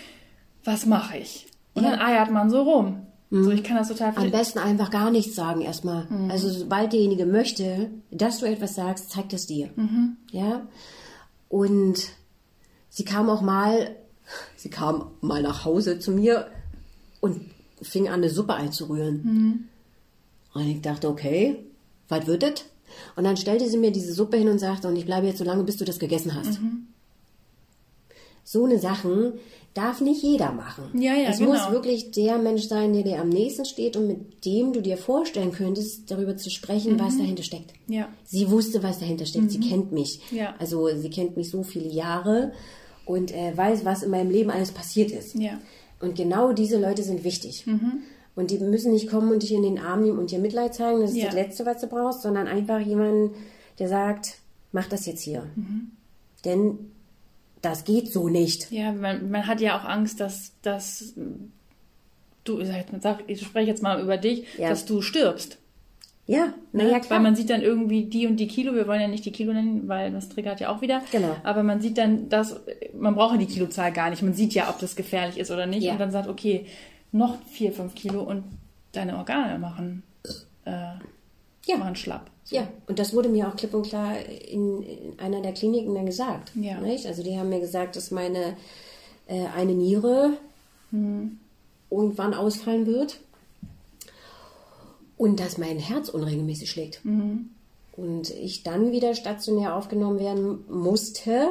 Was mache ich? Und Ja. dann eiert man so rum. So, ich kann das total Am besten einfach gar nichts sagen erstmal. Also sobald derjenige möchte, dass du etwas sagst, zeigt es dir. Ja. Und sie kam auch mal, sie kam mal nach Hause zu mir und fing an, eine Suppe einzurühren. Und ich dachte, okay, was wird das? Und dann stellte sie mir diese Suppe hin und sagte, und ich bleibe jetzt so lange, bis du das gegessen hast. So eine Sachen darf nicht jeder machen. Ja, ja, es genau. muss wirklich der Mensch sein, der dir am nächsten steht und mit dem du dir vorstellen könntest, darüber zu sprechen, was dahinter steckt. Ja. Sie wusste, was dahinter steckt. Sie kennt mich. Ja. Also sie kennt mich so viele Jahre und äh, weiß, was in meinem Leben alles passiert ist. Ja. Und genau diese Leute sind wichtig. Und die müssen nicht kommen und dich in den Arm nehmen und dir Mitleid zeigen, das ist Ja. das Letzte, was du brauchst, sondern einfach jemanden, der sagt, mach das jetzt hier. Denn das geht so nicht. Ja, man, man hat ja auch Angst, dass, dass du, ich sag- ich spreche jetzt mal über dich, Ja. dass du stirbst. Ja, Ne? naja, klar. Weil man sieht dann irgendwie die und die Kilo, wir wollen ja nicht die Kilo nennen, weil das triggert ja auch wieder. Genau. Aber man sieht dann, dass man braucht ja die Kilozahl gar nicht. Man sieht ja, ob das gefährlich ist oder nicht. Ja. Und dann sagt, okay, noch vier, fünf Kilo und deine Organe machen, äh, Ja. machen schlapp. Ja, und das wurde mir auch klipp und klar in, in einer der Kliniken dann gesagt. Ja. Nicht? Also die haben mir gesagt, dass meine äh, eine Niere irgendwann ausfallen wird und dass mein Herz unregelmäßig schlägt. Und ich dann wieder stationär aufgenommen werden musste,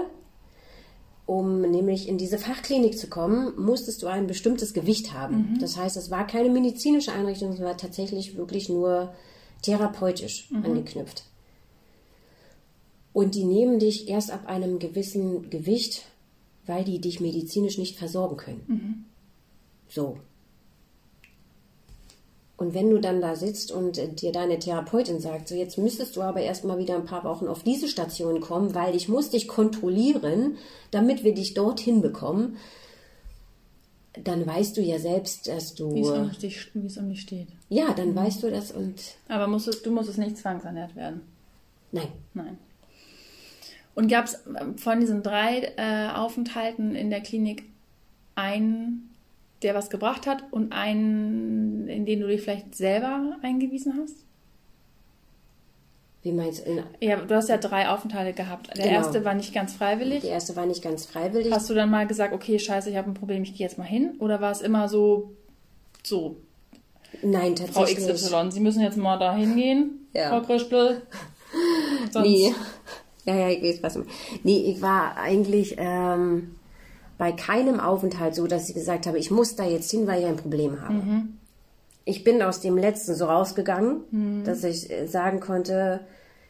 um nämlich in diese Fachklinik zu kommen, musstest du ein bestimmtes Gewicht haben. Das heißt, es war keine medizinische Einrichtung, es war tatsächlich wirklich nur therapeutisch angeknüpft. Und die nehmen dich erst ab einem gewissen Gewicht, weil die dich medizinisch nicht versorgen können. So. Und wenn du dann da sitzt und äh, dir deine Therapeutin sagt, so jetzt müsstest du aber erst mal wieder ein paar Wochen auf diese Station kommen, weil ich muss dich kontrollieren, damit wir dich dorthin bekommen, dann weißt du ja selbst, dass du Wie es um dich, es um steht. ja, dann weißt du das und Aber musst, es- du musstest nicht zwangsernährt werden. nein, Nein. Und gab es von diesen drei äh, Aufenthalten in der Klinik einen, der was gebracht hat und einen, in den du dich vielleicht selber eingewiesen hast? Wie meinst du? Ja, du hast ja drei Aufenthalte gehabt. Der Genau. erste war nicht ganz freiwillig. Der erste war nicht ganz freiwillig. Hast du dann mal gesagt, okay, scheiße, ich habe ein Problem, ich gehe jetzt mal hin? Oder war es immer so, so, Nein, Frau tatsächlich. XY, Sie müssen jetzt mal da hingehen, Ja. Frau Krischl? Sonst, Nee. Ja, ja, ich weiß was. Nee, ich war eigentlich ähm, bei keinem Aufenthalt so, dass ich gesagt habe, ich muss da jetzt hin, weil ich ein Problem habe. Ich bin aus dem letzten so rausgegangen, dass ich äh, sagen konnte,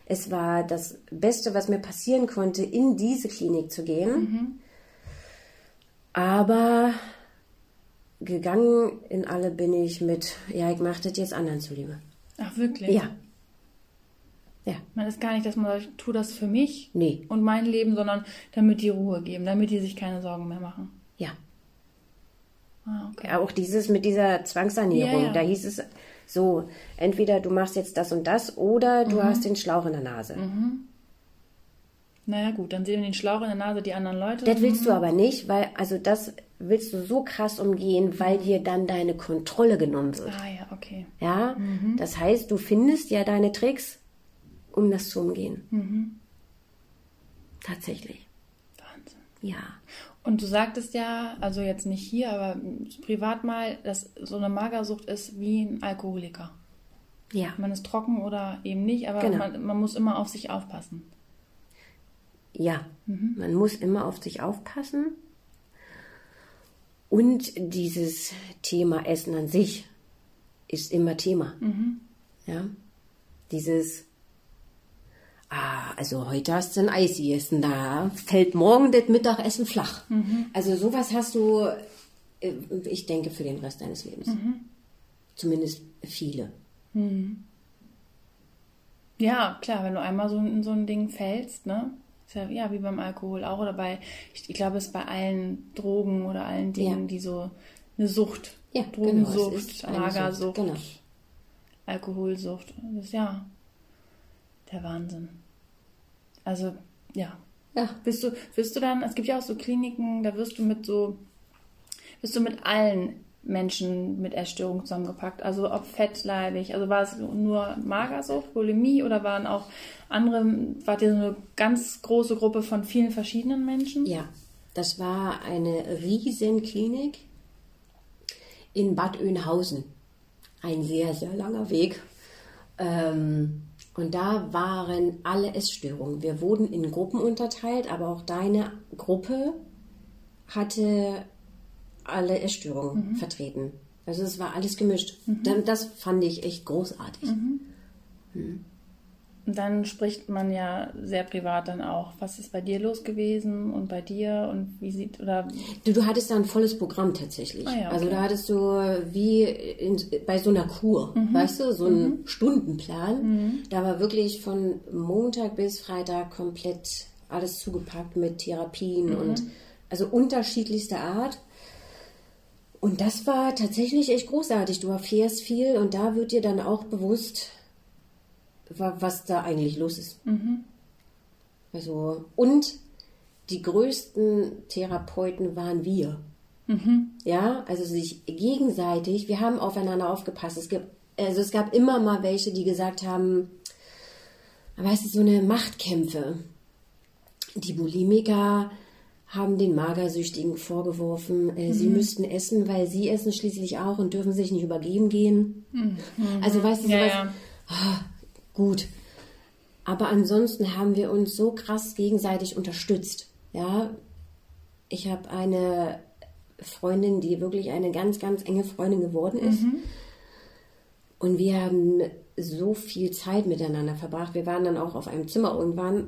es war das Beste, was mir passieren konnte, in diese Klinik zu gehen. Aber gegangen in alle bin ich mit, ja, ich mache das jetzt anderen zuliebe. Ach, wirklich? Ja. Ja. Man ist gar nicht, dass man sagt, tue das für mich Nee. und mein Leben, sondern damit die Ruhe geben, damit die sich keine Sorgen mehr machen. Ja. Ah, okay. Auch dieses mit dieser Zwangssanierung, Ja, ja. da hieß es so, entweder du machst jetzt das und das oder Mhm. du hast den Schlauch in der Nase. Naja, gut, dann sehen wir den Schlauch in der Nase die anderen Leute. Das willst du aber nicht, weil, also das willst du so krass umgehen, weil dir dann deine Kontrolle genommen wird. Ah, ja, okay. Ja, das heißt, du findest ja deine Tricks, um das zu umgehen. Tatsächlich, Wahnsinn. ja. Und du sagtest ja, also jetzt nicht hier, aber privat mal, dass so eine Magersucht ist wie ein Alkoholiker. Ja, Man ist trocken oder eben nicht, aber Genau. man, man muss immer auf sich aufpassen. ja. Man muss immer auf sich aufpassen. Und dieses Thema Essen an sich ist immer Thema. Ja, dieses Ah, also heute hast du ein Eis gegessen, da fällt morgen das Mittagessen flach. Also sowas hast du, äh, ich denke, für den Rest deines Lebens. Zumindest viele. Ja, klar, wenn du einmal so in so ein Ding fällst, ne? Ja, ja wie beim Alkohol auch oder bei, ich, ich glaube, es ist bei allen Drogen oder allen Dingen, Ja. die so eine Sucht, Ja, genau, Drogensucht, ist eine Magersucht, Sucht, genau. Alkoholsucht. Das ist ja der Wahnsinn. Also, ja. Ja, Bist du, wirst du dann, es gibt ja auch so Kliniken, da wirst du mit so, wirst du mit allen Menschen mit Essstörungen zusammengepackt. Also ob fettleibig, also war es nur Magersucht, Bulimie oder waren auch andere, war dir so eine ganz große Gruppe von vielen verschiedenen Menschen? Ja, das war eine Riesenklinik in Bad Oeynhausen. Ein sehr, sehr langer Weg. Ähm, und da waren alle Essstörungen. Wir wurden in Gruppen unterteilt, aber auch deine Gruppe hatte alle Essstörungen vertreten. Also es war alles gemischt. Dann- Das fand ich echt großartig. Und dann spricht man ja sehr privat dann auch. Was ist bei dir los gewesen und bei dir und wie sieht, oder Du, du hattest da ein volles Programm tatsächlich. Ah ja, okay. Also da hattest du wie in, bei so einer Kur, Mhm. weißt du, so einen Stundenplan. Da war wirklich von Montag bis Freitag komplett alles zugepackt mit Therapien Mhm. und also unterschiedlichster Art. Und das war tatsächlich echt großartig. Du erfährst viel und da wird dir dann auch bewusst, was da eigentlich los ist. Also, und die größten Therapeuten waren wir. Ja, also sich gegenseitig, wir haben aufeinander aufgepasst. Es gibt, also es gab immer mal welche, die gesagt haben, weißt du, so eine Machtkämpfe. Die Bulimiker haben den Magersüchtigen vorgeworfen, äh, sie müssten essen, weil sie essen schließlich auch und dürfen sich nicht übergeben gehen. Also weißt du, Ja, sowas, ja. Ah, gut. Aber ansonsten haben wir uns so krass gegenseitig unterstützt. Ja, ich habe eine Freundin, die wirklich eine ganz, ganz enge Freundin geworden ist. Und wir haben so viel Zeit miteinander verbracht. Wir waren dann auch auf einem Zimmer irgendwann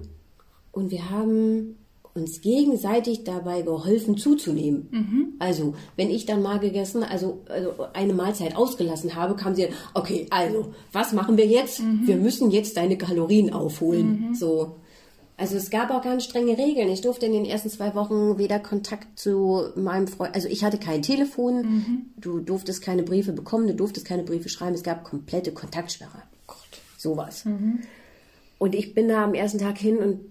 und wir haben uns gegenseitig dabei geholfen zuzunehmen. Also, wenn ich dann mal gegessen, also, also eine Mahlzeit ausgelassen habe, kam sie, okay, also, was machen wir jetzt? Wir müssen jetzt deine Kalorien aufholen. So. Also es gab auch ganz strenge Regeln. Ich durfte in den ersten zwei Wochen weder Kontakt zu meinem Freund, also ich hatte kein Telefon, du durftest keine Briefe bekommen, du durftest keine Briefe schreiben, es gab komplette Kontaktsperre. Gott, sowas. Und ich bin da am ersten Tag hin und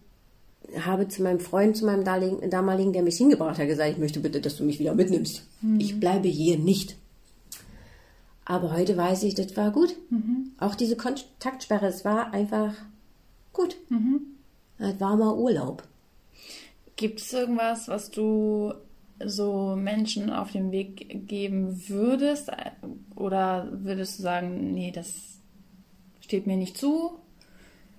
habe zu meinem Freund, zu meinem damaligen, der mich hingebracht hat, gesagt, ich möchte bitte, dass du mich wieder mitnimmst. Ich bleibe hier nicht. Aber heute weiß ich, das war gut. Auch diese Kontaktsperre, es war einfach gut. Es war mal Urlaub. Gibt es irgendwas, was du so Menschen auf den Weg geben würdest? Oder würdest du sagen, nee, das steht mir nicht zu?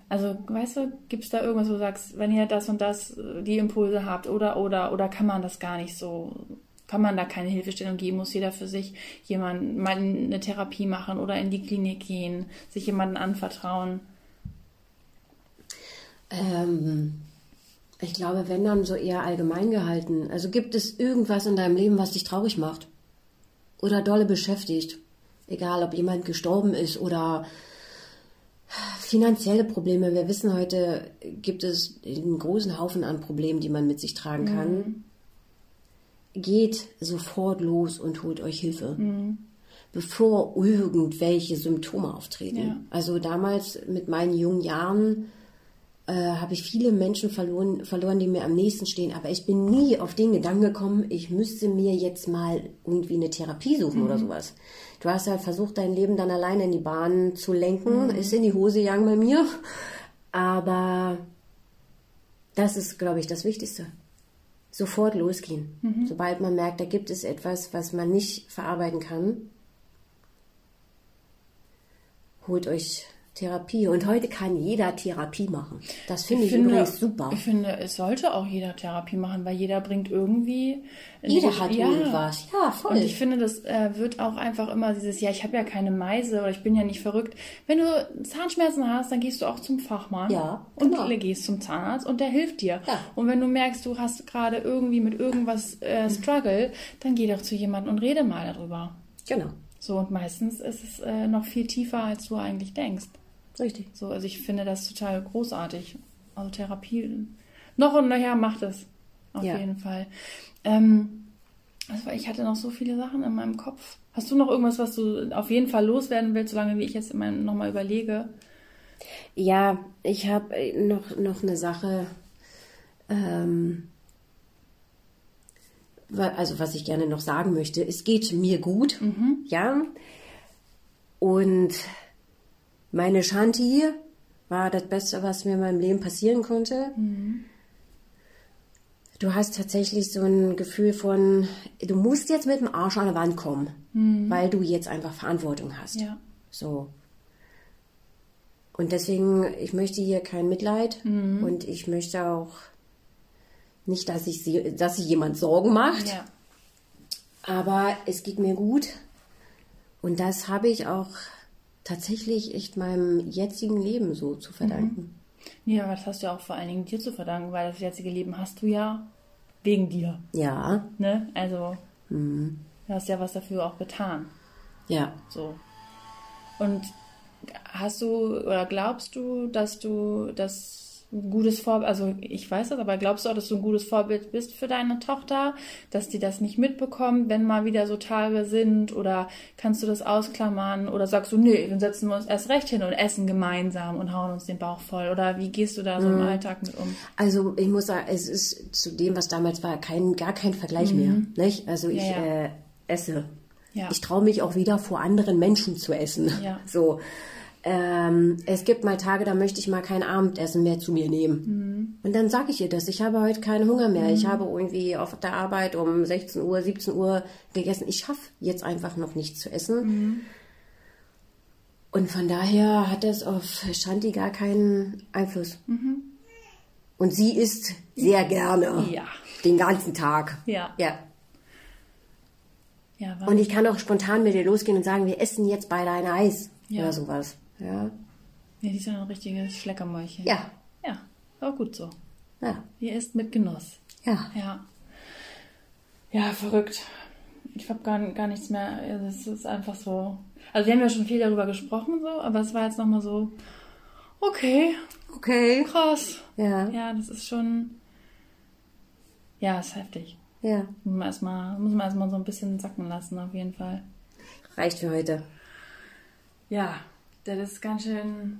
Also, weißt du, gibt es da irgendwas, wo du sagst, wenn ihr das und das, äh, die Impulse habt, oder, oder, oder kann man das gar nicht so, kann man da keine Hilfestellung geben? Muss jeder für sich jemand mal eine Therapie machen oder in die Klinik gehen, sich jemandem anvertrauen? Ähm, ich glaube, wenn dann so eher allgemein gehalten. Also gibt es irgendwas in deinem Leben, was dich traurig macht? Oder dolle beschäftigt? Egal, ob jemand gestorben ist oder finanzielle Probleme. Wir wissen heute, gibt es einen großen Haufen an Problemen, die man mit sich tragen kann. geht sofort los und holt euch Hilfe. Bevor irgendwelche Symptome auftreten. Ja. Also damals mit meinen jungen Jahren äh, habe ich viele Menschen verloren, verloren, die mir am nächsten stehen. Aber ich bin nie auf den Gedanken gekommen, ich müsste mir jetzt mal irgendwie eine Therapie suchen oder sowas. Du hast halt versucht, dein Leben dann alleine in die Bahn zu lenken. Ist in die Hose gegangen bei mir. Aber das ist, glaube ich, das Wichtigste. Sofort losgehen. Sobald man merkt, da gibt es etwas, was man nicht verarbeiten kann, holt euch Therapie. Und heute kann jeder Therapie machen. Das finde ich, übrigens super. Ich finde, es sollte auch jeder Therapie machen, weil jeder bringt irgendwie. Jeder hat irgendwas. Ja, voll. Und ich finde, das äh, wird auch einfach immer dieses, ja, ich habe ja keine Meise oder ich bin ja nicht verrückt. Wenn du Zahnschmerzen hast, dann gehst du auch zum Fachmann. Ja, Und genau. gehst zum Zahnarzt und der hilft dir. Ja. Und wenn du merkst, du hast gerade irgendwie mit irgendwas äh, Struggle, dann geh doch zu jemandem und rede mal darüber. Genau. So, und meistens ist es äh, noch viel tiefer, als du eigentlich denkst. Richtig. So, also ich finde das total großartig. Also Therapie noch und nachher macht es. Auf Ja. jeden Fall. Ähm, also ich hatte noch so viele Sachen in meinem Kopf. Hast du noch irgendwas, was du auf jeden Fall loswerden willst, solange wie ich jetzt nochmal überlege? Ja, ich habe noch, noch eine Sache, ähm, also was ich gerne noch sagen möchte. Es geht mir gut, ja. Und meine Shanti war das Beste, was mir in meinem Leben passieren konnte. Du hast tatsächlich so ein Gefühl von, du musst jetzt mit dem Arsch an der Wand kommen, weil du jetzt einfach Verantwortung hast. Ja. So. Und deswegen, ich möchte hier kein Mitleid Mhm. und ich möchte auch nicht, dass ich sie, dass sich jemand Sorgen macht, Ja. aber es geht mir gut. Und das habe ich auch tatsächlich echt meinem jetzigen Leben so zu verdanken. Nee, aber das hast du ja auch vor allen Dingen dir zu verdanken, weil das jetzige Leben hast du ja wegen dir. Ja, Ne? Also, Mhm. du hast ja was dafür auch getan. ja. So. Und hast du oder glaubst du, dass du das ein gutes Vorbild, also ich weiß das, aber glaubst du auch, dass du ein gutes Vorbild bist für deine Tochter, dass die das nicht mitbekommt, wenn mal wieder so Tage sind oder kannst du das ausklammern oder sagst du, nee, dann setzen wir uns erst recht hin und essen gemeinsam und hauen uns den Bauch voll oder wie gehst du da so im Mhm. Alltag mit um? Also ich muss sagen, es ist zu dem, was damals war, kein, gar kein Vergleich mehr. Nicht? Also ich Mhm. Ja, ja. Äh, esse. Ja. Ich traue mich auch wieder vor anderen Menschen zu essen. Ja. So. Ähm, es gibt mal Tage, da möchte ich mal kein Abendessen mehr zu mir nehmen. Mhm. Und dann sage ich ihr das. Ich habe heute keinen Hunger mehr. Ich habe irgendwie auf der Arbeit um 16 Uhr, 17 Uhr gegessen. Ich schaffe jetzt einfach noch nichts zu essen. Mhm. Und von daher hat das auf Shanti gar keinen Einfluss. Und sie isst sehr gerne. Ja. Den ganzen Tag. Ja. Ja. Ja, Und ich kann auch spontan mit ihr losgehen und sagen, wir essen jetzt beide ein Eis. Ja. Oder sowas. Ja. ja, die ist ja ein richtiges Schleckermäulchen. Ja. Ja, aber gut so. Ja. Die isst mit Genuss. Ja. Ja. Ja, verrückt. Ich habe gar, gar nichts mehr. Es ist einfach so. Also wir haben ja schon viel darüber gesprochen, so, aber es war jetzt nochmal so, okay, Okay. krass. Ja. Ja, das ist schon. Ja, ist heftig. Ja. Muss man erstmal, muss man erstmal so ein bisschen sacken lassen, auf jeden Fall. Reicht für heute. Ja, das ist ganz schön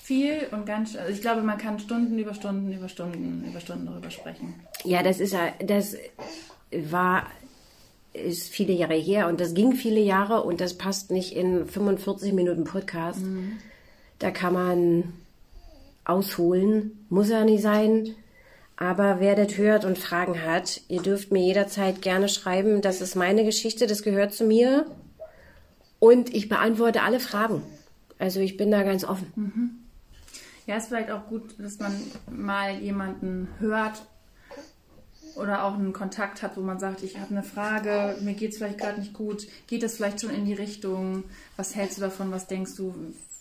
viel und ganz schön. Also ich glaube, man kann Stunden über Stunden über Stunden über Stunden darüber sprechen. Ja, das ist ja, das war, ist viele Jahre her und das ging viele Jahre und das passt nicht in 45 Minuten Podcast. Da kann man ausholen, muss ja nicht sein. Aber wer das hört und Fragen hat, ihr dürft mir jederzeit gerne schreiben. Das ist meine Geschichte, das gehört zu mir. Und ich beantworte alle Fragen. Also ich bin da ganz offen. Ja, ist vielleicht auch gut, dass man mal jemanden hört oder auch einen Kontakt hat, wo man sagt, ich habe eine Frage, mir geht es vielleicht gerade nicht gut, geht es vielleicht schon in die Richtung, was hältst du davon, was denkst du,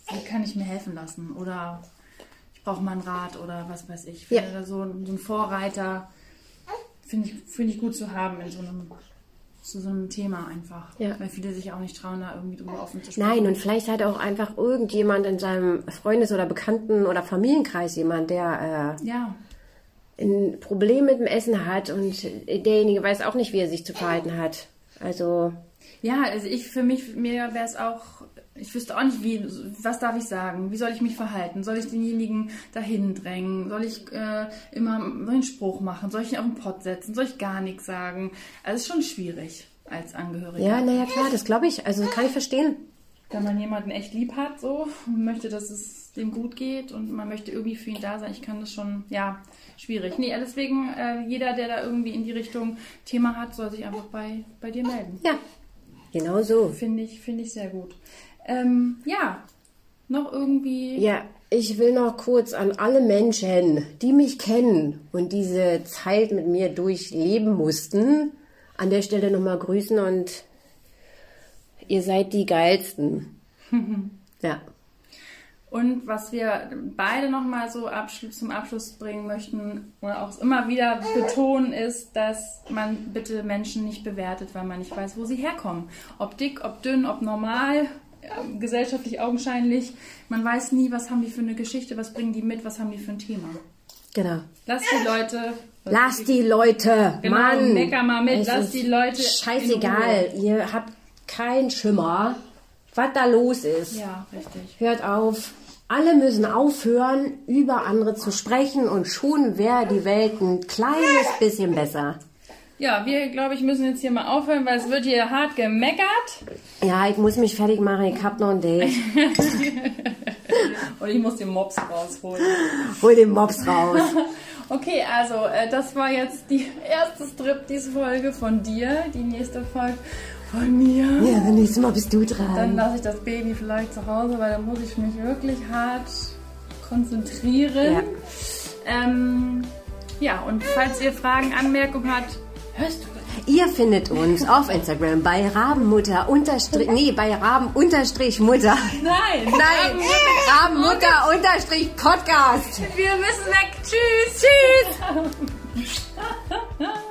wie kann ich mir helfen lassen oder ich brauche mal einen Rat oder was weiß ich. Finde Ja. so, so ein Vorreiter finde ich, finde ich gut zu haben in so einem, zu so einem Thema einfach. Ja. Weil viele sich auch nicht trauen, da irgendwie drüber offen zu sprechen. Nein, und vielleicht hat auch einfach irgendjemand in seinem Freundes- oder Bekannten- oder Familienkreis jemand, der äh, Ja, ein Problem mit dem Essen hat und derjenige weiß auch nicht, wie er sich zu verhalten hat. Also. Ja, also ich für mich, mir wäre es auch, ich wüsste auch nicht, wie, was darf ich sagen? Wie soll ich mich verhalten? Soll ich denjenigen dahin drängen? Soll ich äh, immer einen Spruch machen? Soll ich ihn auf den Pott setzen? Soll ich gar nichts sagen? Also es ist schon schwierig als Angehöriger. Ja, naja, klar, das glaube ich. Also kann ich verstehen. Wenn man jemanden echt lieb hat, so, und möchte, dass es dem gut geht und man möchte irgendwie für ihn da sein, ich kann das schon, ja, schwierig. Nee, deswegen, äh, jeder, der da irgendwie in die Richtung Thema hat, soll sich einfach bei, bei dir melden. Ja, genau so. Finde ich, finde ich sehr gut. Ähm, ja, noch irgendwie. Ja, ich will noch kurz an alle Menschen, die mich kennen und diese Zeit mit mir durchleben mussten, an der Stelle nochmal grüßen und ihr seid die geilsten. ja. Und was wir beide nochmal so zum Abschluss bringen möchten oder auch immer wieder betonen, ist, dass man bitte Menschen nicht bewertet, weil man nicht weiß, wo sie herkommen. Ob dick, ob dünn, ob normal, gesellschaftlich augenscheinlich. Man weiß nie, was haben die für eine Geschichte, was bringen die mit, was haben die für ein Thema. Genau. Lass die Leute. Lass die Leute, Genau, Mann. mecker mal mit, Es lass die Leute. Scheißegal, ihr habt keinen Schimmer, was da los ist. Ja, richtig. Hört auf. Alle müssen aufhören, über andere zu sprechen und schon wäre die Welt ein kleines bisschen besser. Ja, wir, glaube ich, müssen jetzt hier mal aufhören, weil es wird hier hart gemeckert. Ja, ich muss mich fertig machen, ich hab noch ein Date. Und ich muss den Mops rausholen. Hol den Mops raus. Okay, also äh, das war jetzt die erste Striptease-Folge von dir. Die nächste Folge von mir. Ja, das nächste Mal bist du Dann dran. lasse ich das Baby vielleicht zu Hause, weil da muss ich mich wirklich hart konzentrieren. Ja. Ähm, ja, und falls ihr Fragen, Anmerkungen habt, Hörst du? Ihr findet uns auf Instagram bei Rabenmutter unterstrich, nee, bei Raben unterstrich Mutter. Nein, nein, Rabenmutter unterstrich Podcast. Wir müssen weg. Tschüss. Tschüss.